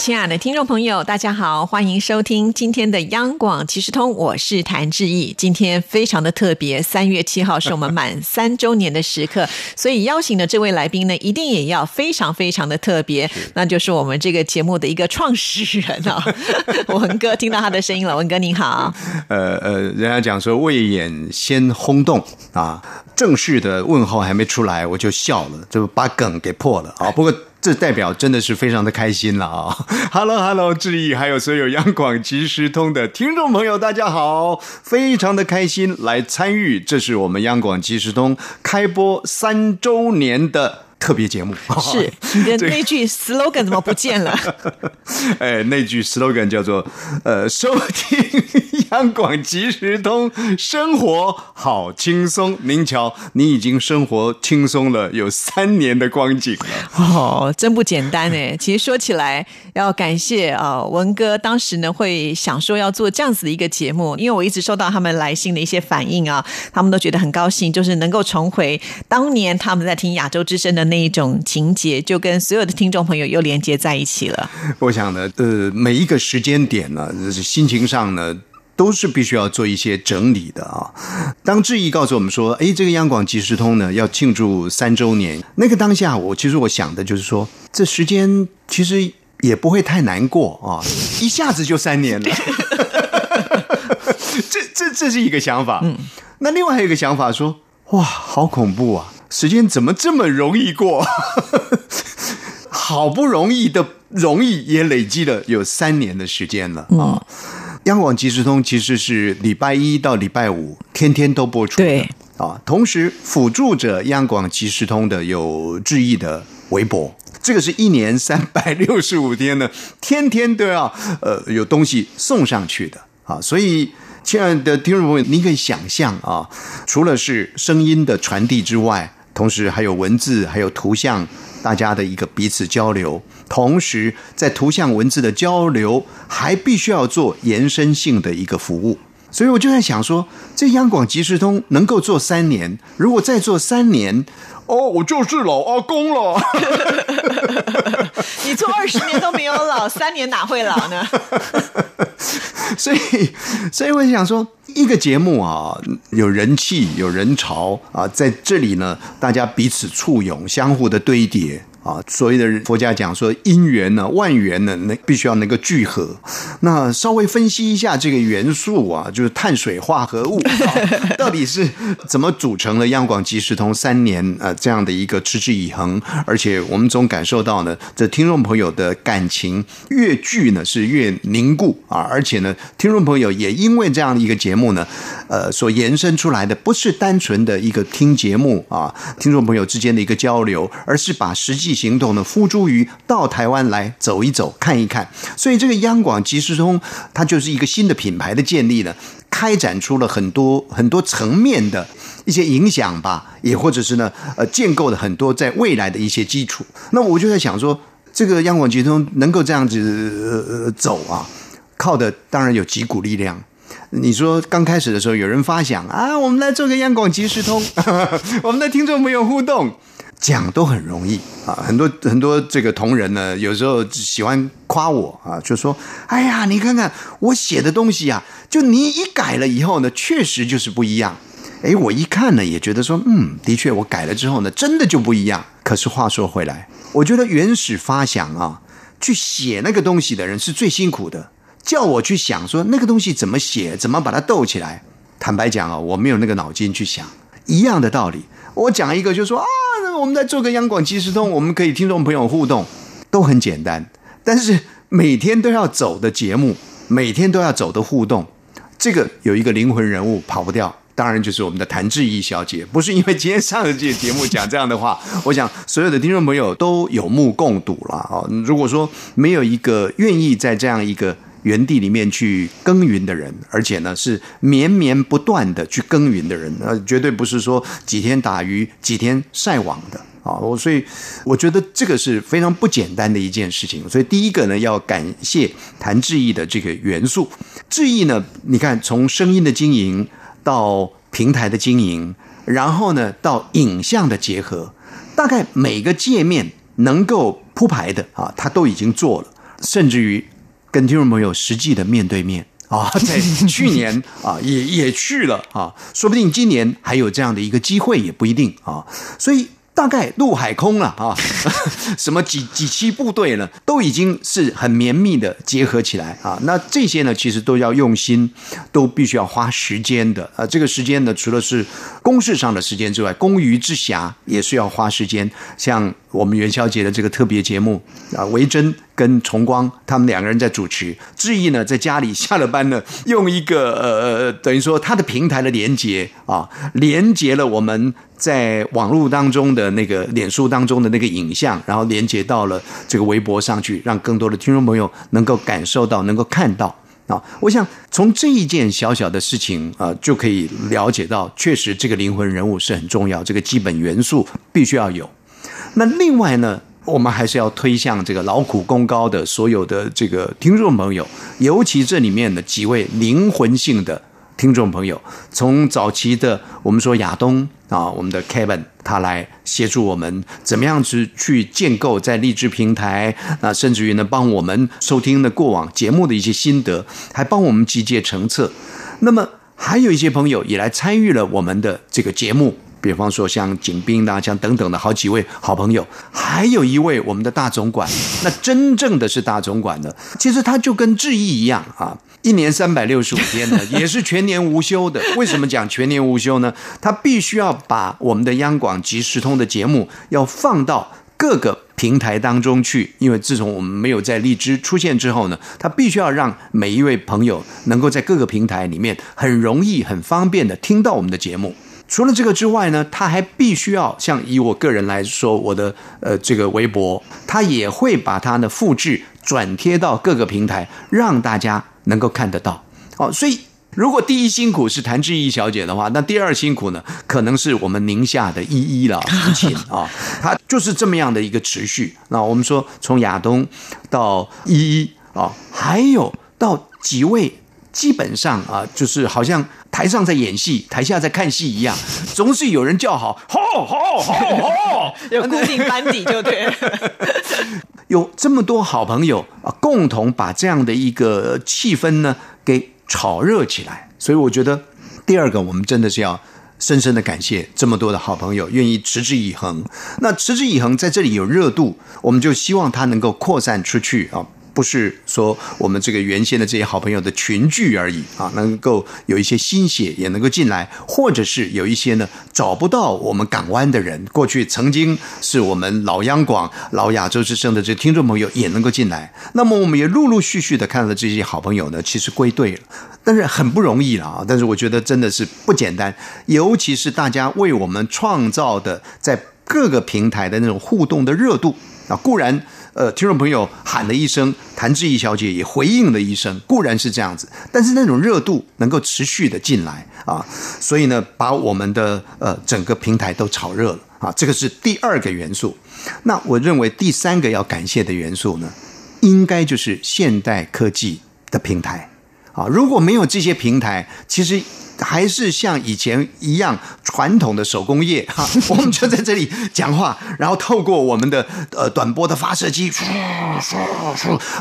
亲爱的听众朋友，大家好，欢迎收听今天的央广即时通，我是谭志毅。今天非常的特别，三月七号是我们满三周年的时刻，所以邀请的这位来宾呢，一定也要非常非常的特别，那就是我们这个节目的一个创始人啊，文哥。听到他的声音了，文哥您好。呃呃，人家讲说未演先轰动啊，正式的问候还没出来，我就笑了，就把梗给破了啊。不过。这代表真的是非常的开心了啊！Hello Hello，志毅，还有所有央广即时通的听众朋友，大家好，非常的开心来参与，这是我们央广即时通开播三周年的。特别节目是 你的那句 slogan 怎么不见了？哎，那句 slogan 叫做“呃，收听央广即时通，生活好轻松”。您瞧，你已经生活轻松了有三年的光景了。哦，真不简单哎！其实说起来，要感谢啊文哥当时呢会想说要做这样子的一个节目，因为我一直收到他们来信的一些反应啊，他们都觉得很高兴，就是能够重回当年他们在听亚洲之声的。那一种情节就跟所有的听众朋友又连接在一起了。我想呢，呃，每一个时间点呢，心情上呢，都是必须要做一些整理的啊。当志毅告诉我们说，哎，这个央广即时通呢要庆祝三周年，那个当下，我其实我想的就是说，这时间其实也不会太难过啊，一下子就三年了。这这这是一个想法。嗯，那另外还有一个想法说，哇，好恐怖啊！时间怎么这么容易过？好不容易的容易也累积了有三年的时间了啊！央广即时通其实是礼拜一到礼拜五天天都播出，对啊。同时辅助着央广即时通的有志毅的微博，这个是一年三百六十五天呢，天天都要呃有东西送上去的啊，所以。亲爱的听众朋友，你可以想象啊，除了是声音的传递之外，同时还有文字，还有图像，大家的一个彼此交流。同时，在图像文字的交流，还必须要做延伸性的一个服务。所以我就在想说，这央广即时通能够做三年，如果再做三年，哦，我就是老阿公了。你做二十年都没有老，三年哪会老呢？所以，所以我想说，一个节目啊，有人气，有人潮啊，在这里呢，大家彼此簇拥，相互的堆叠。啊，所谓的佛家讲说因缘呢，万缘呢，那必须要能够聚合。那稍微分析一下这个元素啊，就是碳水化合物 到底是怎么组成了央广即时通三年呃这样的一个持之以恒，而且我们总感受到呢，这听众朋友的感情越聚呢是越凝固啊，而且呢，听众朋友也因为这样的一个节目呢，呃，所延伸出来的不是单纯的一个听节目啊，听众朋友之间的一个交流，而是把实际。行动呢，付诸于到台湾来走一走、看一看，所以这个央广即时通，它就是一个新的品牌的建立呢，开展出了很多很多层面的一些影响吧，也或者是呢，呃，建构了很多在未来的一些基础。那我就在想说，这个央广即时通能够这样子走啊，靠的当然有几股力量。你说刚开始的时候，有人发想啊，我们来做个央广即时通，我们的听众朋友互动。讲都很容易啊，很多很多这个同仁呢，有时候喜欢夸我啊，就说：“哎呀，你看看我写的东西啊，就你一改了以后呢，确实就是不一样。”哎，我一看呢，也觉得说：“嗯，的确，我改了之后呢，真的就不一样。”可是话说回来，我觉得原始发想啊，去写那个东西的人是最辛苦的。叫我去想说那个东西怎么写，怎么把它逗起来，坦白讲啊，我没有那个脑筋去想。一样的道理，我讲一个就说啊。我们在做个央广即时通，我们可以听众朋友互动，都很简单。但是每天都要走的节目，每天都要走的互动，这个有一个灵魂人物跑不掉，当然就是我们的谭志毅小姐。不是因为今天上了这节目讲这样的话，我想所有的听众朋友都有目共睹了啊。如果说没有一个愿意在这样一个园地里面去耕耘的人，而且呢是绵绵不断的去耕耘的人，呃，绝对不是说几天打鱼几天晒网的啊。我所以我觉得这个是非常不简单的一件事情。所以第一个呢，要感谢谭志毅的这个元素。志毅呢，你看从声音的经营到平台的经营，然后呢到影像的结合，大概每个界面能够铺排的啊，他都已经做了，甚至于。跟听众朋友实际的面对面啊，在去年啊也也去了啊，说不定今年还有这样的一个机会也不一定啊，所以。大概陆海空了啊，什么几几期部队呢，都已经是很绵密的结合起来啊。那这些呢，其实都要用心，都必须要花时间的啊。这个时间呢，除了是公事上的时间之外，公余之暇也是要花时间。像我们元宵节的这个特别节目啊，维珍跟崇光他们两个人在主持，志毅呢在家里下了班呢，用一个呃等于说他的平台的连接啊，连接了我们。在网络当中的那个脸书当中的那个影像，然后连接到了这个微博上去，让更多的听众朋友能够感受到、能够看到啊！我想从这一件小小的事情啊，就可以了解到，确实这个灵魂人物是很重要，这个基本元素必须要有。那另外呢，我们还是要推向这个劳苦功高的所有的这个听众朋友，尤其这里面的几位灵魂性的。听众朋友，从早期的我们说亚东啊，我们的 Kevin 他来协助我们怎么样子去建构在励志平台啊，甚至于呢帮我们收听的过往节目的一些心得，还帮我们集结成册。那么还有一些朋友也来参与了我们的这个节目，比方说像景斌啊，像等等的好几位好朋友，还有一位我们的大总管，那真正的是大总管的，其实他就跟志毅一样啊。一年三百六十五天呢，也是全年无休的。为什么讲全年无休呢？他必须要把我们的央广及时通的节目要放到各个平台当中去。因为自从我们没有在荔枝出现之后呢，他必须要让每一位朋友能够在各个平台里面很容易、很方便的听到我们的节目。除了这个之外呢，他还必须要像以我个人来说，我的呃这个微博，他也会把它呢复制转贴到各个平台，让大家。能够看得到哦，所以如果第一辛苦是谭志毅小姐的话，那第二辛苦呢，可能是我们宁夏的依依了父亲啊，他就是这么样的一个持续。那我们说从亚东到依依啊，还有到几位，基本上啊，就是好像台上在演戏，台下在看戏一样，总是有人叫好，好，好，好，好，有固定班底就对。有这么多好朋友啊，共同把这样的一个气氛呢给炒热起来，所以我觉得第二个，我们真的是要深深的感谢这么多的好朋友愿意持之以恒。那持之以恒在这里有热度，我们就希望它能够扩散出去啊。不是说我们这个原先的这些好朋友的群聚而已啊，能够有一些新血也能够进来，或者是有一些呢找不到我们港湾的人，过去曾经是我们老央广、老亚洲之声的这听众朋友也能够进来。那么我们也陆陆续续的看到这些好朋友呢，其实归队了，但是很不容易了啊！但是我觉得真的是不简单，尤其是大家为我们创造的在各个平台的那种互动的热度啊，固然。呃，听众朋友喊了一声，谭志毅小姐也回应了一声，固然是这样子，但是那种热度能够持续的进来啊，所以呢，把我们的呃整个平台都炒热了啊，这个是第二个元素。那我认为第三个要感谢的元素呢，应该就是现代科技的平台啊，如果没有这些平台，其实。还是像以前一样传统的手工业 哈，我们就在这里讲话，然后透过我们的呃短波的发射机，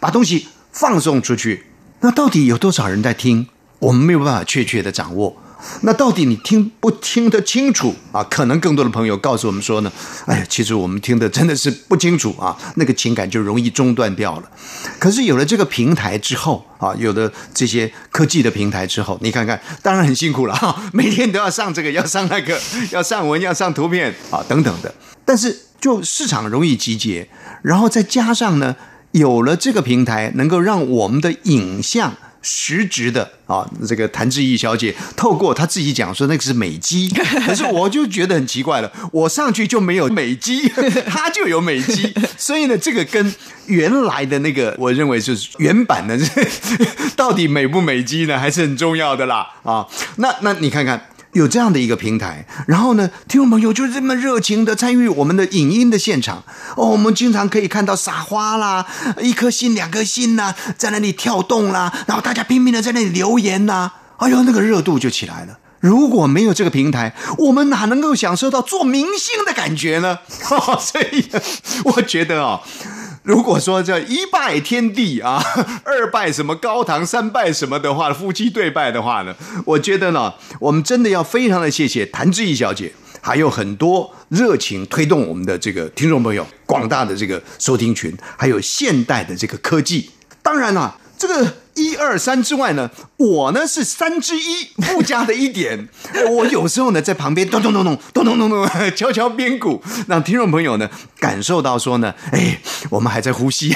把东西放送出去。那到底有多少人在听？我们没有办法确切的掌握。那到底你听不听得清楚啊？可能更多的朋友告诉我们说呢，哎呀，其实我们听的真的是不清楚啊，那个情感就容易中断掉了。可是有了这个平台之后啊，有了这些科技的平台之后，你看看，当然很辛苦了哈，每天都要上这个，要上那个，要上文，要上图片啊，等等的。但是就市场容易集结，然后再加上呢，有了这个平台，能够让我们的影像。实质的啊，这个谭志毅小姐透过她自己讲说那个是美肌，可是我就觉得很奇怪了，我上去就没有美肌，她就有美肌，所以呢，这个跟原来的那个我认为就是原版的，到底美不美肌呢，还是很重要的啦啊。那那你看看。有这样的一个平台，然后呢，听众朋友就这么热情的参与我们的影音的现场哦，我们经常可以看到撒花啦，一颗心、两颗心呐，在那里跳动啦，然后大家拼命的在那里留言呐，哎呦，那个热度就起来了。如果没有这个平台，我们哪能够享受到做明星的感觉呢？所以我觉得啊。如果说这一拜天地啊，二拜什么高堂，三拜什么的话，夫妻对拜的话呢，我觉得呢，我们真的要非常的谢谢谭志毅小姐，还有很多热情推动我们的这个听众朋友，广大的这个收听群，还有现代的这个科技，当然了，这个。一二三之外呢，我呢是三之一附加的一点。我有时候呢在旁边咚咚咚咚咚咚咚咚敲敲边鼓，让听众朋友呢感受到说呢，哎，我们还在呼吸，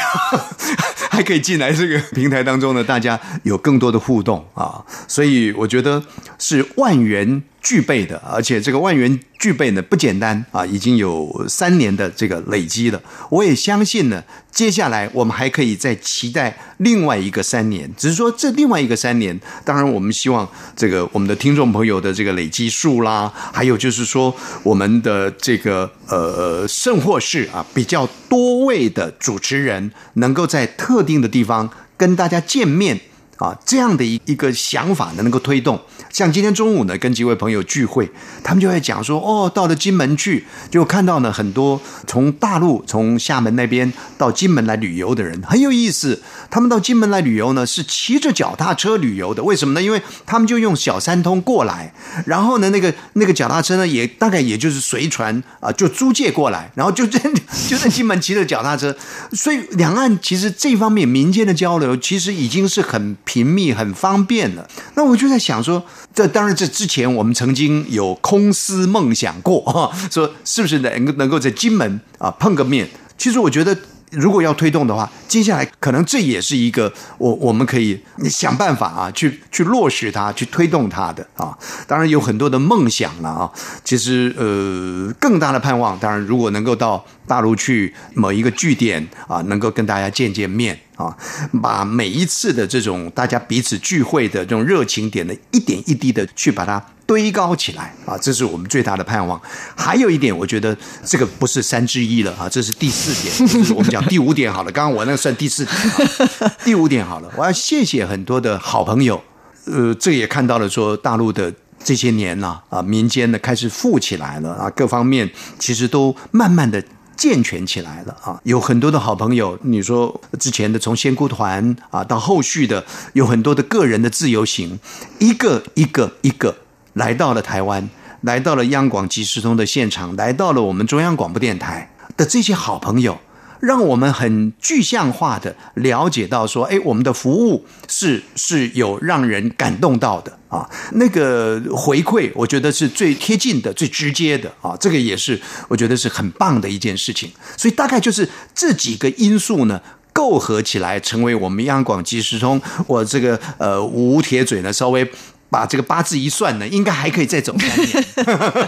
还可以进来这个平台当中呢，大家有更多的互动啊。所以我觉得是万元。具备的，而且这个万元具备呢不简单啊，已经有三年的这个累积了。我也相信呢，接下来我们还可以再期待另外一个三年。只是说这另外一个三年，当然我们希望这个我们的听众朋友的这个累积数啦，还有就是说我们的这个呃甚或是啊比较多位的主持人能够在特定的地方跟大家见面。啊，这样的一一个想法呢，能够推动。像今天中午呢，跟几位朋友聚会，他们就在讲说，哦，到了金门去，就看到呢很多从大陆、从厦门那边到金门来旅游的人，很有意思。他们到金门来旅游呢，是骑着脚踏车旅游的。为什么呢？因为他们就用小三通过来，然后呢，那个那个脚踏车呢，也大概也就是随船啊，就租借过来，然后就在 就在金门骑着脚踏车。所以两岸其实这方面民间的交流，其实已经是很。频密很方便了，那我就在想说，这当然这之前我们曾经有空思梦想过，说是不是能能够在金门啊碰个面？其实我觉得。如果要推动的话，接下来可能这也是一个我我们可以想办法啊，去去落实它，去推动它的啊。当然有很多的梦想了啊。其实呃，更大的盼望，当然如果能够到大陆去某一个据点啊，能够跟大家见见面啊，把每一次的这种大家彼此聚会的这种热情点的一点一滴的去把它。堆高起来啊，这是我们最大的盼望。还有一点，我觉得这个不是三之一了啊，这是第四点，就是我们讲第五点好了。刚刚我那算第四点，第五点好了。我要谢谢很多的好朋友，呃，这也看到了说大陆的这些年呐啊，民间呢开始富起来了啊，各方面其实都慢慢的健全起来了啊。有很多的好朋友，你说之前的从仙姑团啊，到后续的有很多的个人的自由行，一个一个一个。来到了台湾，来到了央广即时通的现场，来到了我们中央广播电台的这些好朋友，让我们很具象化的了解到说，哎，我们的服务是是有让人感动到的啊，那个回馈，我觉得是最贴近的、最直接的啊，这个也是我觉得是很棒的一件事情。所以大概就是这几个因素呢，构合起来，成为我们央广即时通。我这个呃吴铁嘴呢，稍微。把这个八字一算呢，应该还可以再走三年。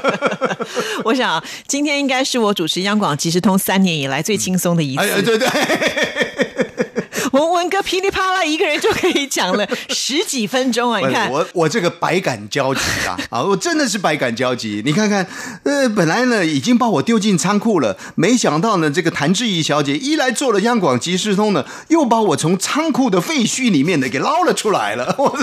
我想今天应该是我主持央广即时通三年以来最轻松的一次。哎，对对。文文哥噼里啪啦一个人就可以讲了 十几分钟啊！你看我我这个百感交集啊 啊！我真的是百感交集。你看看，呃，本来呢已经把我丢进仓库了，没想到呢这个谭志怡小姐一来做了央广即时通呢，又把我从仓库的废墟里面呢给捞了出来了。我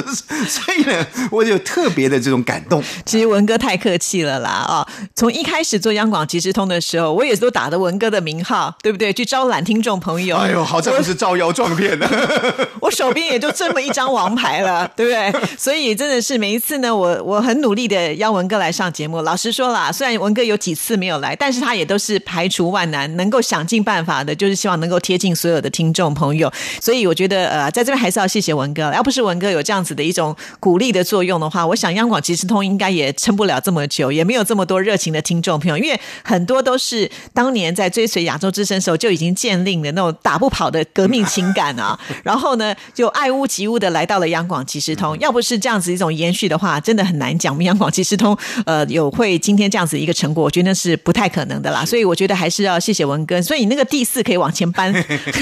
所以呢，我就特别的这种感动。其实文哥太客气了啦啊！从一开始做央广即时通的时候，我也都打的文哥的名号，对不对？去招揽听众朋友。哎呦，好在不是招摇撞骗的。我手边也就这么一张王牌了，对不对？所以真的是每一次呢，我我很努力的邀文哥来上节目。老实说啦，虽然文哥有几次没有来，但是他也都是排除万难，能够想尽办法的，就是希望能够贴近所有的听众朋友。所以我觉得呃，在这边还是要谢谢文哥。要不是文哥有这样子的一种鼓励的作用的话，我想央广即时通应该也撑不了这么久，也没有这么多热情的听众朋友。因为很多都是当年在追随亚洲之声时候就已经建立的那种打不跑的革命情感。感啊，然后呢就爱屋及乌的来到了央广即时通。要不是这样子一种延续的话，真的很难讲。我们央广即时通呃有会今天这样子一个成果，我觉得是不太可能的啦。所以我觉得还是要谢谢文根。所以你那个第四可以往前搬，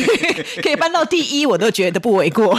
可以搬到第一，我都觉得不为过。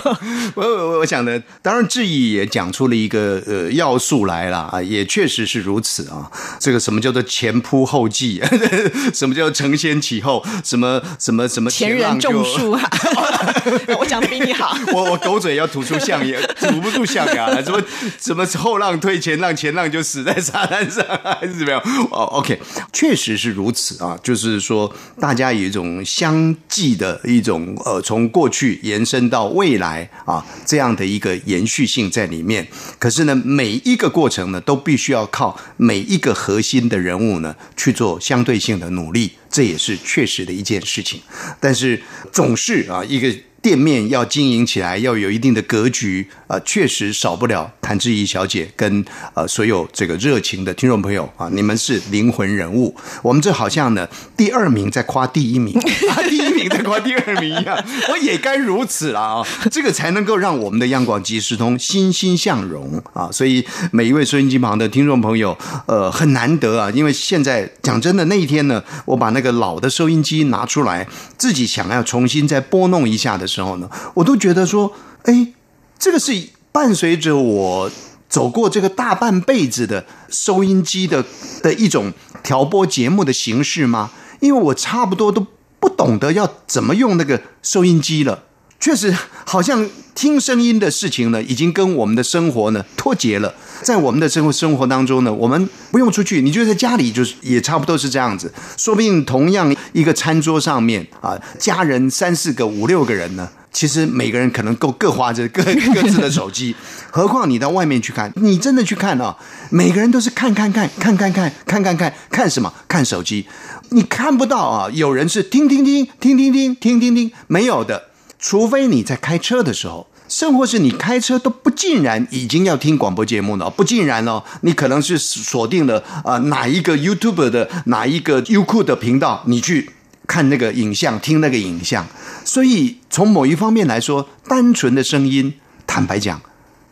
我我我想呢，当然志毅也讲出了一个呃要素来了啊，也确实是如此啊。这个什么叫做前仆后继？什么叫承先启后？什么什么什么前人种树啊？我讲的比你好。我我狗嘴要吐出象牙，吐不出象牙 了。什么什么后浪推前浪，前浪就死在沙滩上，还是怎么样？哦，OK，确实是如此啊。就是说，大家有一种相继的一种呃，从过去延伸到未来啊，这样的一个延续性在里面。可是呢，每一个过程呢，都必须要靠每一个核心的人物呢去做相对性的努力，这也是确实的一件事情。但是总是啊，一个。店面要经营起来，要有一定的格局啊，确实少不了谭志怡小姐跟呃所有这个热情的听众朋友啊，你们是灵魂人物。我们这好像呢，第二名在夸第一名，第一名在夸第二名一样，我也该如此了啊！这个才能够让我们的央广即时通欣欣向荣啊！所以每一位收音机旁的听众朋友，呃，很难得啊，因为现在讲真的，那一天呢，我把那个老的收音机拿出来，自己想要重新再拨弄一下的时候呢，我都觉得说，哎，这个是伴随着我走过这个大半辈子的收音机的的一种调播节目的形式吗？因为我差不多都不懂得要怎么用那个收音机了。确实，好像听声音的事情呢，已经跟我们的生活呢脱节了。在我们的生活生活当中呢，我们不用出去，你就在家里，就是也差不多是这样子。说不定同样一个餐桌上面啊，家人三四个、五六个人呢，其实每个人可能够各花着 各各自的手机。何况你到外面去看，你真的去看啊，每个人都是看看看看看看看看看看什么？看手机。你看不到啊，有人是听听听听听听听听听，没有的。除非你在开车的时候，甚或是你开车都不尽然已经要听广播节目了，不尽然哦，你可能是锁定了啊哪一个 YouTube 的哪一个优酷的频道，你去看那个影像，听那个影像。所以从某一方面来说，单纯的声音，坦白讲。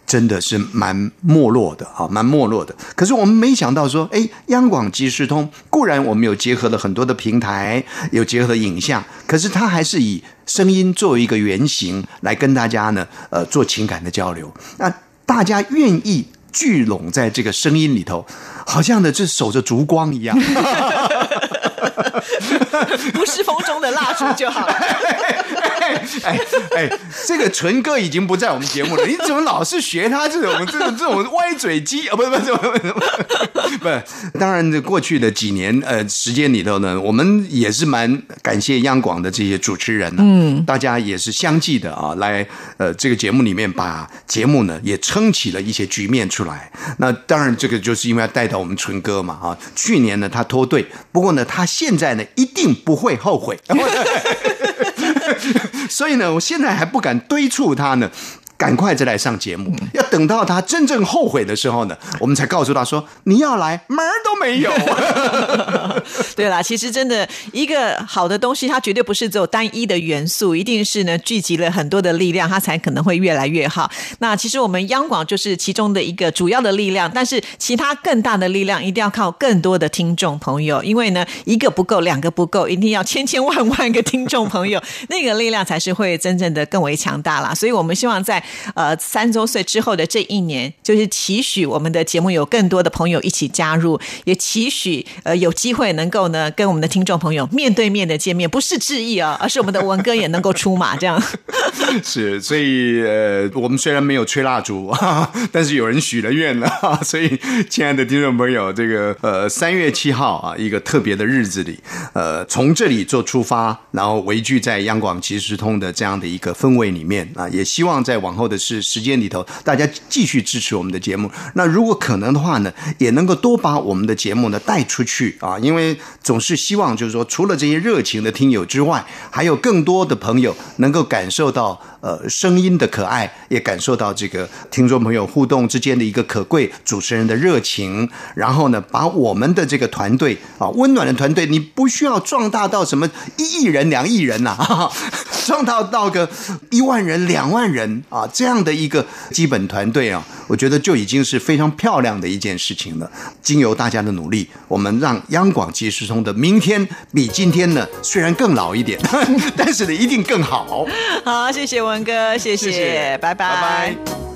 真的是蛮没落的啊，蛮没落的。可是我们没想到说，哎，央广即时通固然我们有结合了很多的平台，有结合影像，可是它还是以声音作为一个原型来跟大家呢，呃，做情感的交流。那大家愿意聚拢在这个声音里头，好像呢，这守着烛光一样。不是风中的蜡烛就好了。哎哎，这个纯哥已经不在我们节目了，你怎么老是学他这种这种这种歪嘴鸡啊？不是不是不是不是，当然这过去的几年呃时间里头呢，我们也是蛮感谢央广的这些主持人，嗯，大家也是相继的啊，来呃这个节目里面把节目呢也撑起了一些局面出来。那当然这个就是因为要带到我们纯哥嘛啊，去年呢他脱队，不过呢他现在呢一定不会后悔。所以呢，我现在还不敢堆促他呢。赶快再来上节目，要等到他真正后悔的时候呢，我们才告诉他说：“你要来门儿都没有。”对啦，其实真的一个好的东西，它绝对不是只有单一的元素，一定是呢聚集了很多的力量，它才可能会越来越好。那其实我们央广就是其中的一个主要的力量，但是其他更大的力量一定要靠更多的听众朋友，因为呢一个不够，两个不够，一定要千千万万个听众朋友，那个力量才是会真正的更为强大啦。所以我们希望在呃，三周岁之后的这一年，就是期许我们的节目有更多的朋友一起加入，也期许呃有机会能够呢跟我们的听众朋友面对面的见面，不是致意啊，而是我们的文哥也能够出马 这样。是，所以呃，我们虽然没有吹蜡烛，但是有人许了愿了，所以亲爱的听众朋友，这个呃三月七号啊，一个特别的日子里，呃，从这里做出发，然后围聚在央广即时通的这样的一个氛围里面啊，也希望在往。往后的是时间里头，大家继续支持我们的节目。那如果可能的话呢，也能够多把我们的节目呢带出去啊，因为总是希望就是说，除了这些热情的听友之外，还有更多的朋友能够感受到呃声音的可爱，也感受到这个听众朋友互动之间的一个可贵，主持人的热情，然后呢，把我们的这个团队啊，温暖的团队，你不需要壮大到什么一亿人、两亿人呐、啊，壮大到个一万人、两万人啊，这样的一个基本团队啊，我觉得就已经是非常漂亮的一件事情了。经由大家的努力，我们让央广即时通的明天比今天呢，虽然更老一点，但是呢，一定更好。好，谢谢文哥，谢谢谢拜拜拜